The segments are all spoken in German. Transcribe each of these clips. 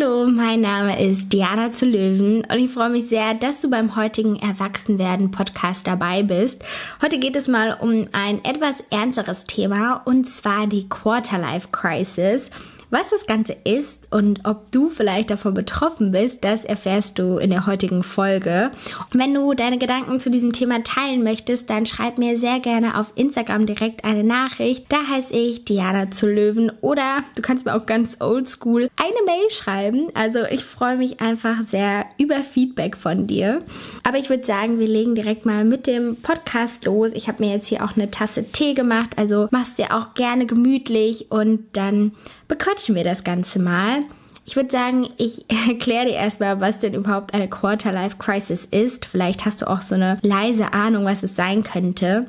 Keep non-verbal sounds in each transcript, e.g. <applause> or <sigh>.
Hallo, mein Name ist Diana zu Löwen und ich freue mich sehr, dass du beim heutigen Erwachsenwerden Podcast dabei bist. Heute geht es mal um ein etwas ernsteres Thema und zwar die Quarterlife Crisis. Was das Ganze ist und ob du vielleicht davon betroffen bist, das erfährst du in der heutigen Folge. Und wenn du deine Gedanken zu diesem Thema teilen möchtest, dann schreib mir sehr gerne auf Instagram direkt eine Nachricht. Da heiße ich Diana zu Löwen oder du kannst mir auch ganz oldschool eine Mail schreiben. Also ich freue mich einfach sehr über Feedback von dir. Aber ich würde sagen, wir legen direkt mal mit dem Podcast los. Ich habe mir jetzt hier auch eine Tasse Tee gemacht, also machst dir auch gerne gemütlich und dann bequatschen wir das Ganze mal. Ich würde sagen, ich <laughs> erkläre dir erstmal, was denn überhaupt eine Quarter-Life Crisis ist. Vielleicht hast du auch so eine leise Ahnung, was es sein könnte.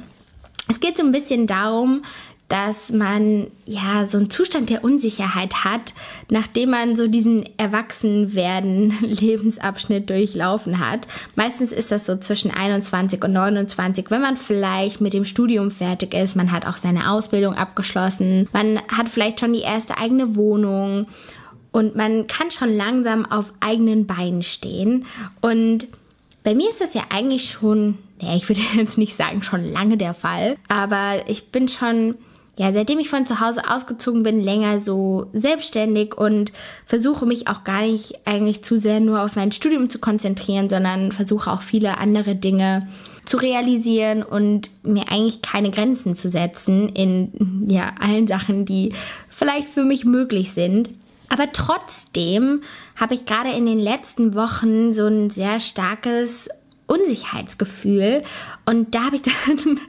Es geht so ein bisschen darum, dass man ja so einen Zustand der Unsicherheit hat, nachdem man so diesen Erwachsenwerden <laughs> Lebensabschnitt durchlaufen hat. Meistens ist das so zwischen 21 und 29, wenn man vielleicht mit dem Studium fertig ist, man hat auch seine Ausbildung abgeschlossen, man hat vielleicht schon die erste eigene Wohnung. Und man kann schon langsam auf eigenen Beinen stehen. Und bei mir ist das ja eigentlich schon, ich würde <laughs> jetzt nicht sagen schon lange der Fall, aber ich bin schon ja, seitdem ich von zu Hause ausgezogen bin, länger so selbstständig und versuche mich auch gar nicht eigentlich zu sehr nur auf mein Studium zu konzentrieren, sondern versuche auch viele andere Dinge zu realisieren und mir eigentlich keine Grenzen zu setzen in ja, allen Sachen, die vielleicht für mich möglich sind. Aber trotzdem habe ich gerade in den letzten Wochen so ein sehr starkes Unsicherheitsgefühl. Und da habe ich <laughs> dann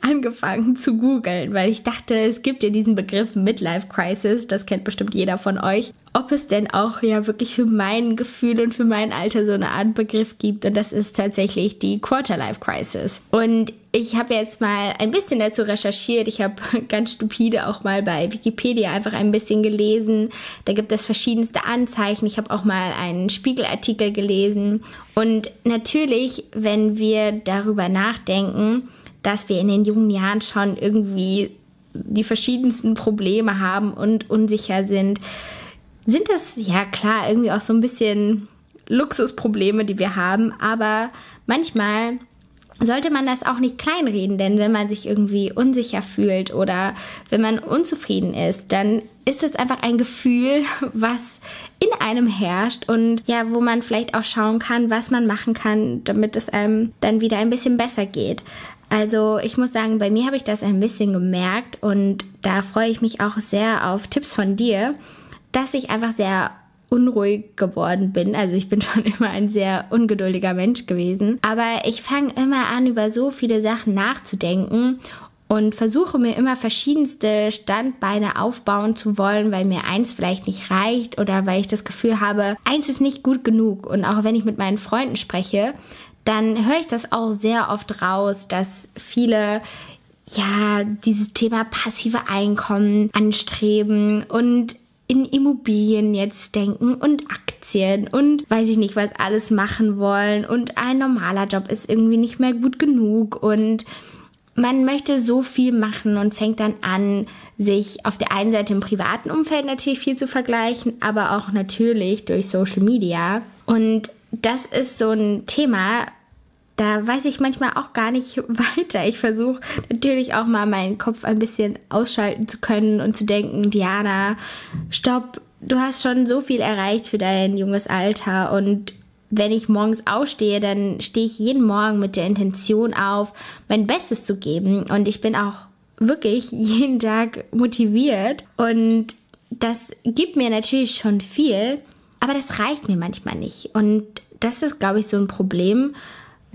angefangen zu googeln, weil ich dachte, es gibt ja diesen Begriff Midlife Crisis, das kennt bestimmt jeder von euch ob es denn auch ja wirklich für mein Gefühl und für mein Alter so eine Art Begriff gibt. Und das ist tatsächlich die Quarterlife Crisis. Und ich habe jetzt mal ein bisschen dazu recherchiert. Ich habe <laughs> ganz stupide auch mal bei Wikipedia einfach ein bisschen gelesen. Da gibt es verschiedenste Anzeichen. Ich habe auch mal einen Spiegelartikel gelesen. Und natürlich, wenn wir darüber nachdenken, dass wir in den jungen Jahren schon irgendwie die verschiedensten Probleme haben und unsicher sind, sind das ja klar irgendwie auch so ein bisschen Luxusprobleme, die wir haben, aber manchmal sollte man das auch nicht kleinreden, denn wenn man sich irgendwie unsicher fühlt oder wenn man unzufrieden ist, dann ist es einfach ein Gefühl, <laughs> was in einem herrscht und ja, wo man vielleicht auch schauen kann, was man machen kann, damit es einem dann wieder ein bisschen besser geht. Also ich muss sagen, bei mir habe ich das ein bisschen gemerkt und da freue ich mich auch sehr auf Tipps von dir, dass ich einfach sehr unruhig geworden bin. Also ich bin <laughs> schon immer ein sehr ungeduldiger Mensch gewesen. Aber ich fange immer an, über so viele Sachen nachzudenken und versuche mir immer verschiedenste Standbeine aufbauen zu wollen, weil mir eins vielleicht nicht reicht oder weil ich das Gefühl habe, eins ist nicht gut genug. Und auch wenn ich mit meinen Freunden spreche, dann höre ich das auch sehr oft raus, dass viele ja dieses Thema passive Einkommen anstreben und in Immobilien jetzt denken und Aktien und weiß ich nicht, was alles machen wollen und ein normaler Job ist irgendwie nicht mehr gut genug und man möchte so viel machen und fängt dann an, sich auf der einen Seite im privaten Umfeld natürlich viel zu vergleichen, aber auch natürlich durch Social Media. Und das ist so ein Thema, da weiß ich manchmal auch gar nicht <laughs> weiter. Ich versuche natürlich auch mal meinen Kopf ein bisschen ausschalten zu können und zu denken, Diana, stopp, du hast schon so viel erreicht für dein junges Alter. Und wenn ich morgens aufstehe, dann stehe ich jeden Morgen mit der Intention auf, mein Bestes zu geben. Und ich bin auch wirklich <laughs> jeden Tag motiviert. Und das gibt mir natürlich schon viel, aber das reicht mir manchmal nicht. Und das ist, glaube ich, so ein Problem,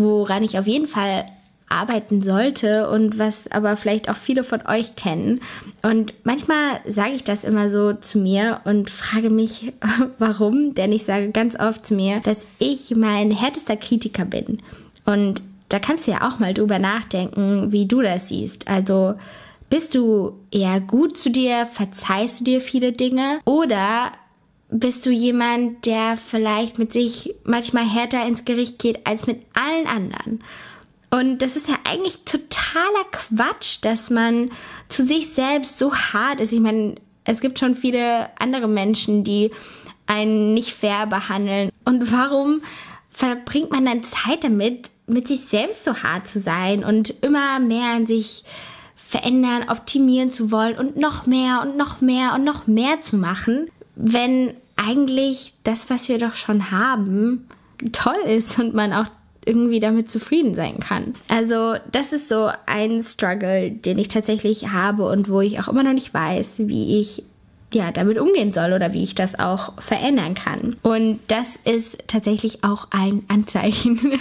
woran ich auf jeden Fall arbeiten sollte und was aber vielleicht auch viele von euch kennen. Und manchmal sage ich das immer so zu mir und frage mich, <laughs> warum, denn ich sage ganz oft zu mir, dass ich mein härtester Kritiker bin. Und da kannst du ja auch mal drüber nachdenken, wie du das siehst. Also bist du eher gut zu dir, verzeihst du dir viele Dinge oder bist du jemand, der vielleicht mit sich manchmal härter ins Gericht geht als mit allen anderen. Und das ist ja eigentlich totaler Quatsch, dass man zu sich selbst so hart ist. Ich meine, es gibt schon viele andere Menschen, die einen nicht fair behandeln? Und warum verbringt man dann Zeit damit, mit sich selbst so hart zu sein und immer mehr an sich verändern, optimieren zu wollen und noch mehr und noch mehr und noch mehr zu machen, wenn eigentlich das, was wir doch schon haben, toll ist und man auch irgendwie damit zufrieden sein kann. Also das ist so ein Struggle, den ich tatsächlich habe und wo ich auch immer noch nicht weiß, wie ich ja, damit umgehen soll oder wie ich das auch verändern kann. Und das ist tatsächlich auch ein <laughs> Anzeichen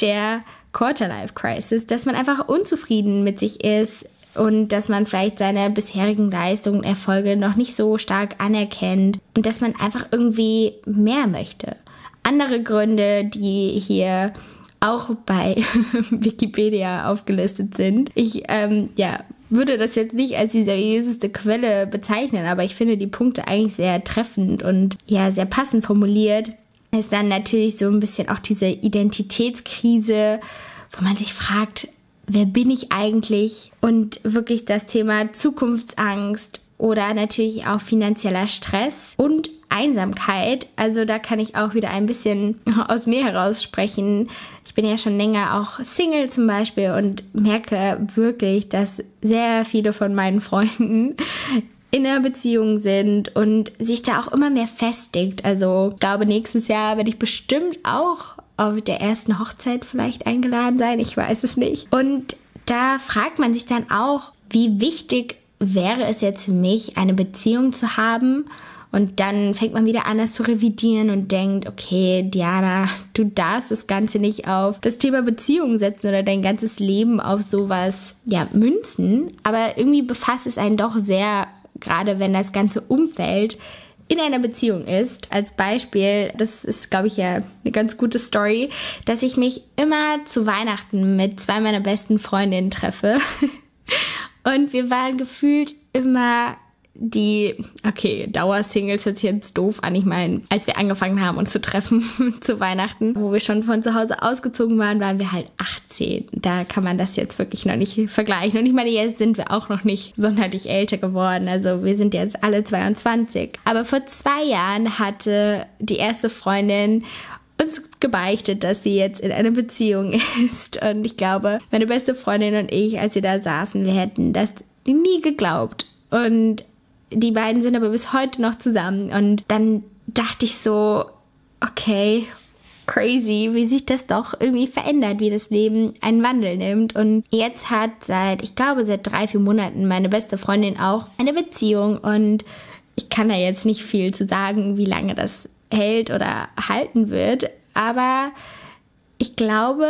der Quarterlife Crisis, dass man einfach unzufrieden mit sich ist, und dass man vielleicht seine bisherigen Leistungen, und Erfolge noch nicht so stark anerkennt und dass man einfach irgendwie mehr möchte. Andere Gründe, die hier auch bei <laughs> Wikipedia aufgelistet sind. Ich ähm, ja, würde das jetzt nicht als die seriöseste Quelle bezeichnen, aber ich finde die Punkte eigentlich sehr treffend und ja, sehr passend formuliert. Ist dann natürlich so ein bisschen auch diese Identitätskrise, wo man sich fragt, wer bin ich eigentlich? Und wirklich das Thema Zukunftsangst oder natürlich auch finanzieller Stress und Einsamkeit. Also da kann ich auch wieder ein bisschen <laughs> aus mir heraus sprechen. Ich bin ja schon länger auch Single zum Beispiel und merke wirklich, dass sehr viele von meinen Freunden <laughs> in einer Beziehung sind und sich da auch immer mehr festigt. Also glaube, nächstes Jahr werde ich bestimmt auch auf der ersten Hochzeit vielleicht eingeladen sein. Ich weiß es nicht. Und da fragt man sich dann auch, wie wichtig wäre es jetzt für mich, eine Beziehung zu haben und dann fängt man wieder an, das zu revidieren und denkt, okay, Diana, du darfst das Ganze nicht auf das Thema Beziehung setzen oder dein ganzes Leben auf sowas, ja, münzen. Aber irgendwie befasst es einen doch sehr, gerade wenn das ganze Umfeld in einer Beziehung ist. Als Beispiel, das ist, glaube ich, ja eine ganz gute Story, dass ich mich immer zu Weihnachten mit zwei meiner besten Freundinnen treffe. <laughs> Und wir waren gefühlt immer die, okay, Dauersingles hört sich jetzt doof an. Ich meine, als wir angefangen haben, uns zu treffen <laughs> zu Weihnachten, wo wir schon von zu Hause ausgezogen waren, waren wir halt 18. Da kann man das jetzt wirklich noch nicht vergleichen. Und ich meine, jetzt sind wir auch noch nicht sonderlich älter geworden. Also wir sind jetzt alle 22. Aber vor zwei Jahren hatte die erste Freundin uns gebeichtet, dass sie jetzt in einer Beziehung <laughs> ist. Und ich glaube, meine beste Freundin und ich, als wir da saßen, wir hätten das nie geglaubt. Und die beiden sind aber bis heute noch zusammen. Und dann dachte ich so, okay, crazy, wie sich das doch irgendwie verändert, wie das Leben einen Wandel nimmt. Und jetzt hat seit, ich glaube, seit drei, vier Monaten meine beste Freundin auch eine Beziehung. Und ich kann da jetzt nicht viel zu sagen, wie lange das hält oder halten wird. Aber ich glaube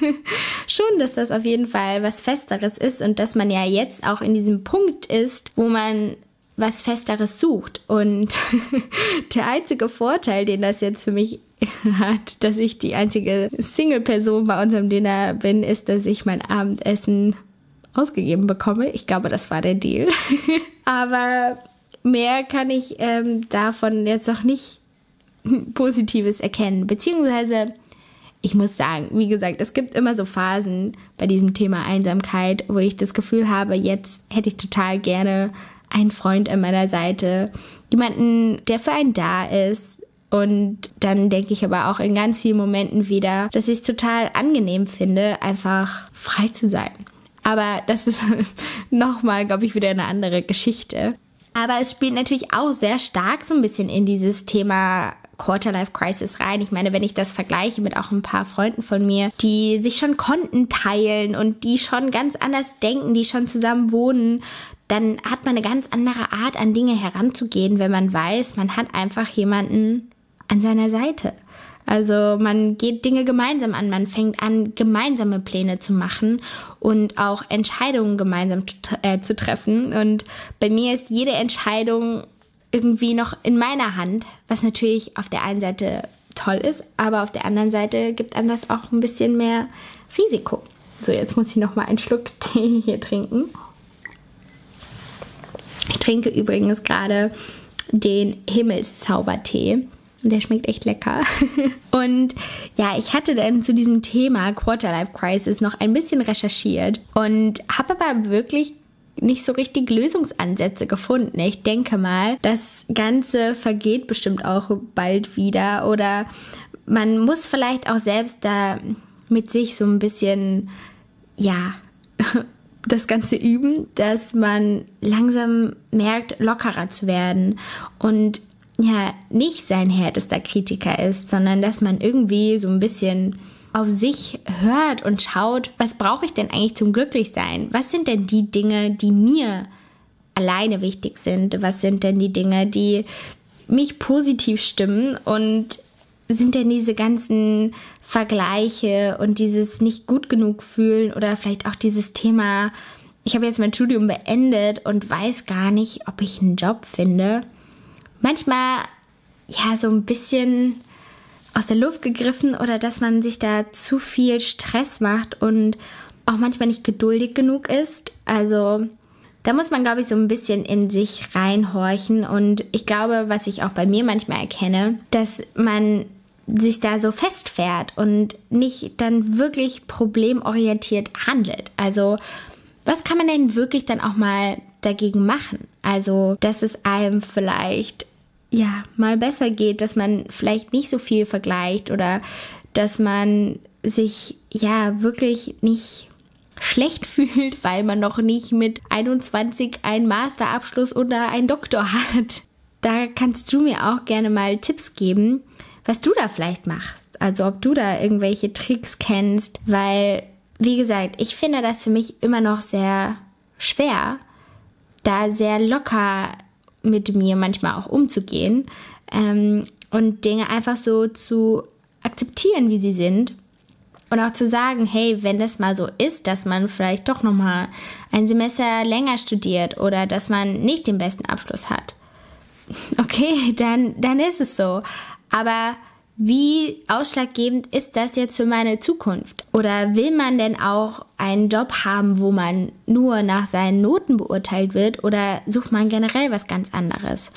<laughs> schon, dass das auf jeden Fall was Festeres ist und dass man ja jetzt auch in diesem Punkt ist, wo man was Festeres sucht. Und <laughs> der einzige Vorteil, den das jetzt für mich <laughs> hat, dass ich die einzige Single-Person bei unserem Dinner bin, ist, dass ich mein Abendessen ausgegeben bekomme. Ich glaube, das war der Deal. <laughs> Aber mehr kann ich ähm, davon jetzt noch nicht Positives erkennen. Beziehungsweise, ich muss sagen, wie gesagt, es gibt immer so Phasen bei diesem Thema Einsamkeit, wo ich das Gefühl habe, jetzt hätte ich total gerne einen Freund an meiner Seite, jemanden, der für einen da ist. Und dann denke ich aber auch in ganz vielen Momenten wieder, dass ich es total angenehm finde, einfach frei zu sein. Aber das ist <laughs> nochmal, glaube ich, wieder eine andere Geschichte. Aber es spielt natürlich auch sehr stark so ein bisschen in dieses Thema Quarterlife Crisis rein. Ich meine, wenn ich das vergleiche mit auch ein paar Freunden von mir, die sich schon Konten teilen und die schon ganz anders denken, die schon zusammen wohnen, dann hat man eine ganz andere Art an Dinge heranzugehen, wenn man weiß, man hat einfach jemanden an seiner Seite. Also man geht Dinge gemeinsam an, man fängt an, gemeinsame Pläne zu machen und auch Entscheidungen gemeinsam äh, zu treffen. Und bei mir ist jede Entscheidung irgendwie noch in meiner Hand, was natürlich auf der einen Seite toll ist, aber auf der anderen Seite gibt einem das auch ein bisschen mehr Risiko. So, jetzt muss ich noch mal einen Schluck <laughs> Tee hier trinken. Ich trinke übrigens gerade den Himmelszaubertee. Der schmeckt echt lecker. <laughs> Und ja, ich hatte dann zu diesem Thema Quarterlife Crisis noch ein bisschen recherchiert und habe aber wirklich nicht so richtig Lösungsansätze gefunden. Ich denke mal, das Ganze vergeht bestimmt auch bald wieder oder man muss vielleicht auch selbst da mit sich so ein bisschen, ja, <laughs> das Ganze üben, dass man langsam merkt, lockerer zu werden und ja, nicht sein härtester Kritiker ist, sondern dass man irgendwie so ein bisschen auf sich hört und schaut, was brauche ich denn eigentlich zum Glücklichsein? Was sind denn die Dinge, die mir alleine wichtig sind? Was sind denn die Dinge, die mich positiv stimmen? Und sind denn diese ganzen Vergleiche und dieses nicht gut genug fühlen oder vielleicht auch dieses Thema, ich habe jetzt mein Studium beendet und weiß gar nicht, ob ich einen Job finde. Manchmal ja so ein bisschen aus der Luft gegriffen oder dass man sich da zu viel Stress macht und auch manchmal nicht geduldig genug ist. Also da muss man, glaube ich, so ein bisschen in sich reinhorchen. Und ich glaube, was ich auch bei mir manchmal erkenne, dass man sich da so festfährt und nicht dann wirklich problemorientiert handelt. Also was kann man denn wirklich dann auch mal dagegen machen? Also, dass es einem vielleicht ja, mal besser geht, dass man vielleicht nicht so viel vergleicht oder dass man sich ja wirklich nicht schlecht <laughs> fühlt, weil man noch nicht mit 21 einen Masterabschluss oder einen Doktor hat. Da kannst du mir auch gerne mal Tipps geben, was du da vielleicht machst. Also ob du da irgendwelche Tricks kennst, weil, wie gesagt, ich finde das für mich immer noch sehr schwer, da sehr locker mit mir manchmal auch umzugehen ähm, und Dinge einfach so zu akzeptieren, wie sie sind. Und auch zu sagen, hey, wenn das mal so ist, dass man vielleicht doch nochmal ein Semester länger studiert oder dass man nicht den besten Abschluss hat. <laughs> Okay, dann, dann ist es so. Aber wie ausschlaggebend ist das jetzt für meine Zukunft? Oder will man denn auch einen Job haben, wo man nur nach seinen Noten beurteilt wird? Oder sucht man generell was ganz anderes?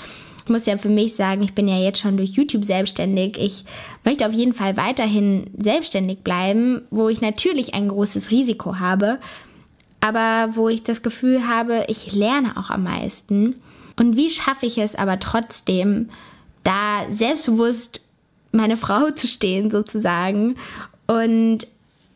Ich muss ja für mich sagen, ich bin ja jetzt schon durch YouTube selbstständig. Ich möchte auf jeden Fall weiterhin selbstständig bleiben, wo ich natürlich ein großes Risiko habe, aber wo ich das Gefühl habe, ich lerne auch am meisten. Und wie schaffe ich es aber trotzdem, da selbstbewusst meine Frau <laughs> zu stehen sozusagen und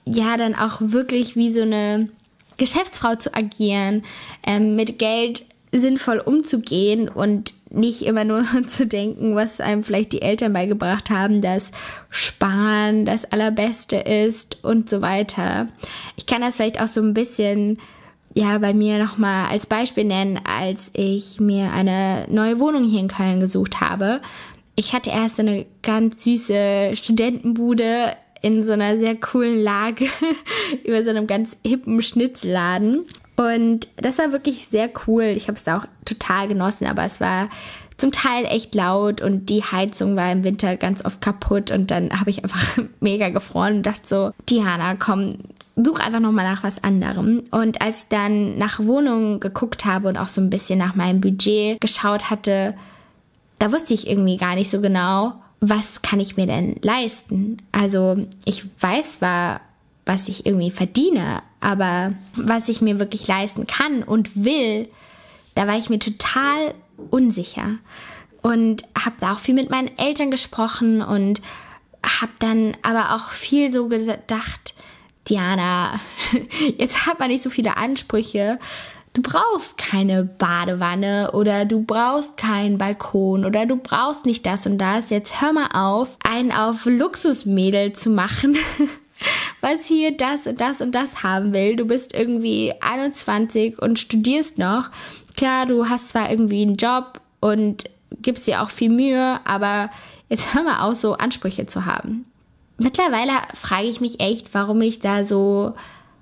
ja dann auch wirklich wie so eine Geschäftsfrau zu agieren, ähm, mit Geld sinnvoll umzugehen und nicht immer nur <laughs> zu denken, was einem vielleicht die Eltern beigebracht haben, dass Sparen das Allerbeste ist und so weiter. Ich kann das vielleicht auch so ein bisschen ja bei mir nochmal als Beispiel nennen, als ich mir eine neue Wohnung hier in Köln gesucht habe ich hatte erst eine ganz süße Studentenbude in so einer sehr coolen Lage <laughs> über so einem ganz hippen Schnitzelladen. Und das war wirklich sehr cool. Ich habe es da auch total genossen, aber es war zum Teil echt laut und die Heizung war im Winter ganz oft kaputt und dann habe ich einfach <laughs> mega gefroren und dachte so, Diana, komm, such einfach nochmal nach was anderem. Und als ich dann nach Wohnungen geguckt habe und auch so ein bisschen nach meinem Budget geschaut hatte, da wusste ich irgendwie gar nicht so genau, was kann ich mir denn leisten. Also ich weiß zwar, was ich irgendwie verdiene, aber was ich mir wirklich leisten kann und will, da war ich mir total unsicher und habe da auch viel mit meinen Eltern gesprochen und habe dann aber auch viel so gedacht, Diana, <laughs> jetzt hat man nicht so viele Ansprüche Du brauchst keine Badewanne oder du brauchst keinen Balkon oder du brauchst nicht das und das. Jetzt hör mal auf, einen auf Luxusmädel zu machen, <laughs> was hier das und das und das haben will. Du bist irgendwie 21 und studierst noch. Klar, du hast zwar irgendwie einen Job und gibst dir auch viel Mühe, aber jetzt hör mal auf, so Ansprüche zu haben. Mittlerweile frage ich mich echt, warum ich da so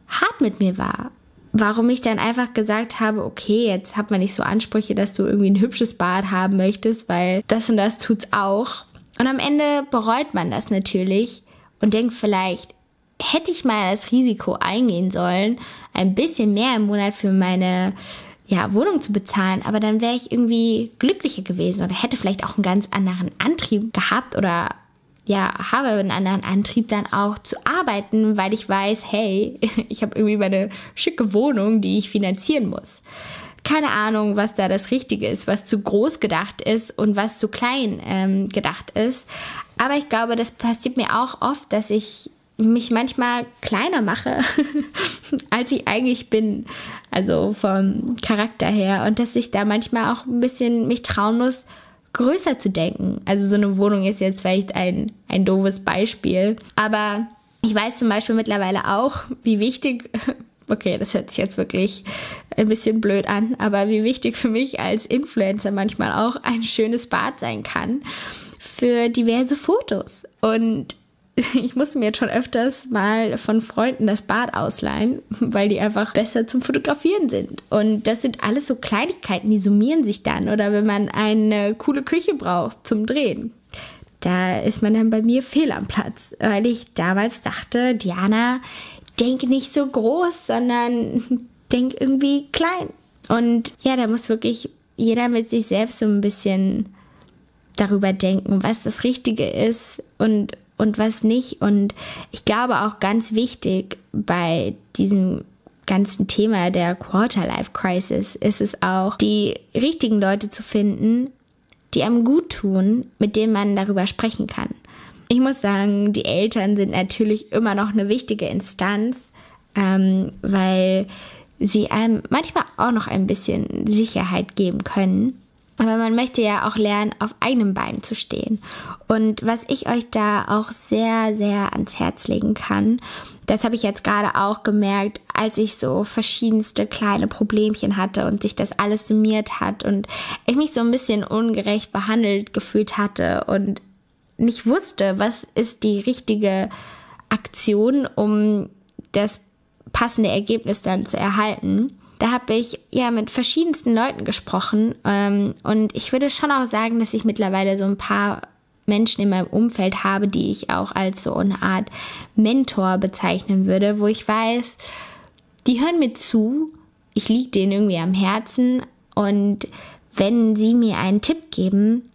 hart mit mir war warum ich dann einfach gesagt habe, okay, jetzt hat man nicht so Ansprüche, dass du irgendwie ein hübsches Bad haben möchtest, weil das und das tut's auch. Und am Ende bereut man das natürlich und denkt vielleicht, hätte ich mal das Risiko eingehen sollen, ein bisschen mehr im Monat für meine ja, Wohnung zu bezahlen, aber dann wäre ich irgendwie glücklicher gewesen oder hätte vielleicht auch einen ganz anderen Antrieb gehabt oder ja, habe einen anderen Antrieb dann auch zu arbeiten, weil ich weiß, hey, <laughs> ich habe irgendwie meine schicke Wohnung, die ich finanzieren muss. Keine Ahnung, was da das Richtige ist, was zu groß gedacht ist und was zu klein ähm, gedacht ist. Aber ich glaube, das passiert mir auch oft, dass ich mich manchmal kleiner mache, <laughs> als ich eigentlich bin. Also vom Charakter her. Und dass ich da manchmal auch ein bisschen mich trauen muss, größer zu denken. Also so eine Wohnung ist jetzt vielleicht ein, ein doofes Beispiel. Aber ich weiß zum Beispiel mittlerweile auch, wie wichtig, <laughs> okay, das hört sich jetzt wirklich ein bisschen blöd an, aber wie wichtig für mich als Influencer manchmal auch ein schönes Bad sein kann für diverse Fotos. Und <laughs> ich musste mir jetzt schon öfters mal von Freunden das Bad ausleihen, weil die einfach besser zum Fotografieren sind. Und das sind alles so Kleinigkeiten, die summieren sich dann. Oder wenn man eine coole Küche braucht zum Drehen. Da ist man dann bei mir fehl am Platz, weil ich damals dachte, Diana, denk nicht so groß, sondern denk irgendwie klein. Und ja, da muss wirklich jeder mit sich selbst so ein bisschen darüber denken, was das Richtige ist und und was nicht. Und ich glaube auch ganz wichtig bei diesem ganzen Thema der Quarter-Life-Crisis ist es auch, die richtigen Leute zu finden, die einem gut tun, mit denen man darüber sprechen kann. Ich muss sagen, die Eltern sind natürlich immer noch eine wichtige Instanz, ähm, weil sie einem manchmal auch noch ein bisschen Sicherheit geben können. Aber man möchte ja auch lernen, auf einem Bein zu stehen. Und was ich euch da auch sehr, sehr ans Herz legen kann, das habe ich jetzt gerade auch gemerkt, als ich so verschiedenste kleine Problemchen hatte und sich das alles summiert hat und ich mich so ein bisschen ungerecht behandelt gefühlt hatte und nicht wusste, was ist die richtige Aktion, um das passende Ergebnis dann zu erhalten da habe ich ja mit verschiedensten Leuten gesprochen ähm, und ich würde schon auch sagen, dass ich mittlerweile so ein paar Menschen in meinem Umfeld habe, die ich auch als so eine Art Mentor bezeichnen würde, wo ich weiß, die hören mir zu, ich liege denen irgendwie am Herzen und wenn sie mir einen Tipp geben,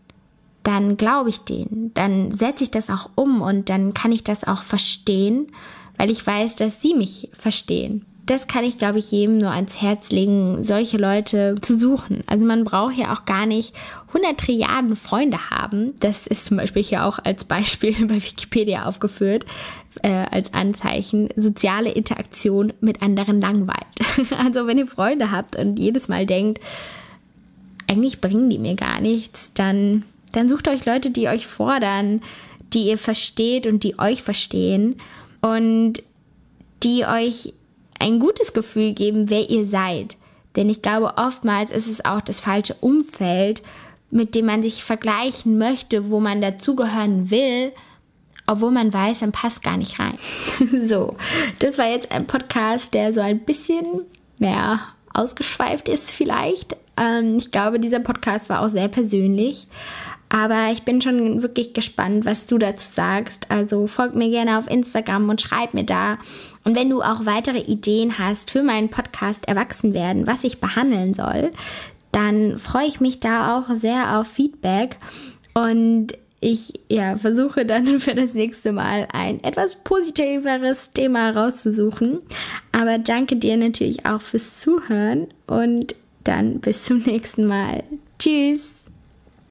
dann glaube ich denen, dann setze ich das auch um und dann kann ich das auch verstehen, weil ich weiß, dass sie mich verstehen das kann ich, glaube ich, jedem nur ans Herz legen, solche Leute zu suchen. Also man braucht ja auch gar nicht 100 Trilliarden Freunde haben. Das ist zum Beispiel hier auch als Beispiel <laughs> bei Wikipedia aufgeführt, äh, als Anzeichen. Soziale Interaktion mit anderen langweilt. <laughs> also wenn ihr Freunde habt und jedes Mal denkt, eigentlich bringen die mir gar nichts, dann, dann sucht euch Leute, die euch fordern, die ihr versteht und die euch verstehen und die euch ein gutes Gefühl geben, wer ihr seid. Denn ich glaube, oftmals ist es auch das falsche Umfeld, mit dem man sich vergleichen möchte, wo man dazugehören will, obwohl man weiß, man passt gar nicht rein. <laughs> so, das war jetzt ein Podcast, der so ein bisschen, naja, ausgeschweift ist vielleicht. Ähm, ich glaube, dieser Podcast war auch sehr persönlich. Aber ich bin schon wirklich gespannt, was du dazu sagst. Also folg mir gerne auf Instagram und schreib mir da. Und wenn du auch weitere Ideen hast für meinen Podcast Erwachsen werden, was ich behandeln soll, dann freue ich mich da auch sehr auf Feedback. Und ich ja, versuche dann <laughs> für das nächste Mal ein etwas positiveres Thema rauszusuchen. Aber danke dir natürlich auch fürs Zuhören und dann bis zum nächsten Mal. Tschüss!